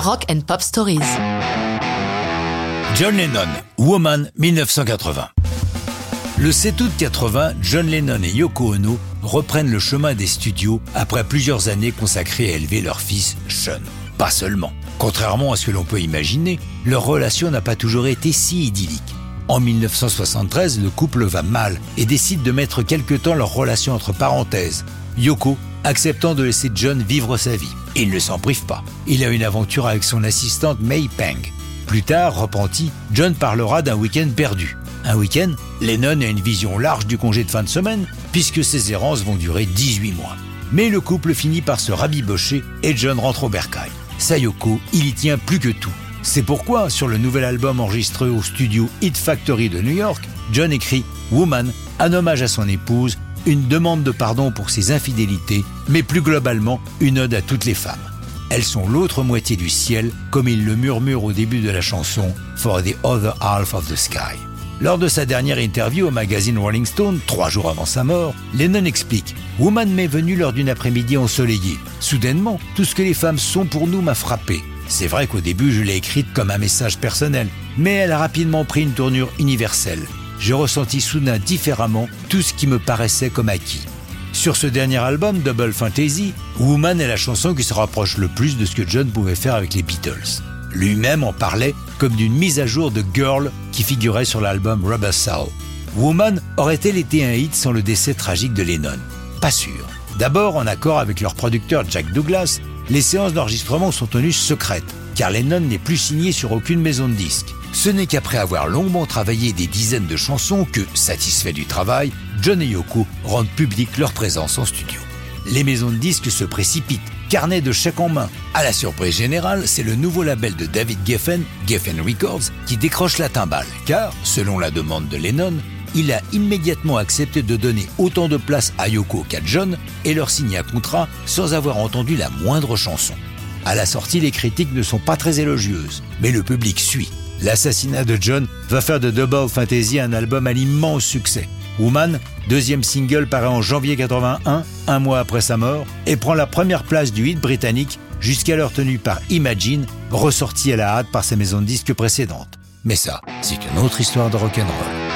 Rock and Pop Stories. John Lennon, Woman 1980. Le 7 août 80, John Lennon et Yoko Ono reprennent le chemin des studios après plusieurs années consacrées à élever leur fils Sean. Pas seulement. Contrairement à ce que l'on peut imaginer, leur relation n'a pas toujours été si idyllique. En 1973, le couple va mal et décide de mettre quelque temps leur relation entre parenthèses. Yoko acceptant de laisser John vivre sa vie. Il ne s'en prive pas. Il a une aventure avec son assistante May Peng. Plus tard, repenti, John parlera d'un week-end perdu. Un week-end, Lennon a une vision large du congé de fin de semaine, puisque ses errances vont durer 18 mois. Mais le couple finit par se rabibocher et John rentre au bercail. Sayoko, il y tient plus que tout. C'est pourquoi, sur le nouvel album enregistré au studio Hit Factory de New York, John écrit Woman, un hommage à son épouse, une demande de pardon pour ses infidélités, mais plus globalement, une ode à toutes les femmes. Elles sont l'autre moitié du ciel, comme il le murmure au début de la chanson For the Other Half of the Sky. Lors de sa dernière interview au magazine Rolling Stone, trois jours avant sa mort, Lennon explique Woman m'est venue lors d'une après-midi ensoleillée. Soudainement, tout ce que les femmes sont pour nous m'a frappé. C'est vrai qu'au début, je l'ai écrite comme un message personnel, mais elle a rapidement pris une tournure universelle. J'ai ressenti soudain différemment tout ce qui me paraissait comme acquis. Sur ce dernier album, Double Fantasy, Woman est la chanson qui se rapproche le plus de ce que John pouvait faire avec les Beatles. Lui-même en parlait comme d'une mise à jour de Girl qui figurait sur l'album Rubber Soul. Woman aurait-elle été un hit sans le décès tragique de Lennon? Pas sûr. D'abord, en accord avec leur producteur Jack Douglas, les séances d'enregistrement sont tenues secrètes, car Lennon n'est plus signé sur aucune maison de disques. Ce n'est qu'après avoir longuement travaillé des dizaines de chansons que, satisfaits du travail, John et Yoko rendent public leur présence en studio. Les maisons de disques se précipitent, carnet de chèques en main. À la surprise générale, c'est le nouveau label de David Geffen, Geffen Records, qui décroche la timbale, car, selon la demande de Lennon, il a immédiatement accepté de donner autant de place à Yoko qu'à John et leur signer un contrat sans avoir entendu la moindre chanson. À la sortie, les critiques ne sont pas très élogieuses, mais le public suit. L'assassinat de John va faire de Double Fantasy un album à l'immense succès. Woman, deuxième single, paraît en janvier 81, un mois après sa mort, et prend la première place du hit britannique, jusqu'alors tenu par Imagine, ressorti à la hâte par sa maison de disques précédente. Mais ça, c'est une autre histoire de rock'n'roll.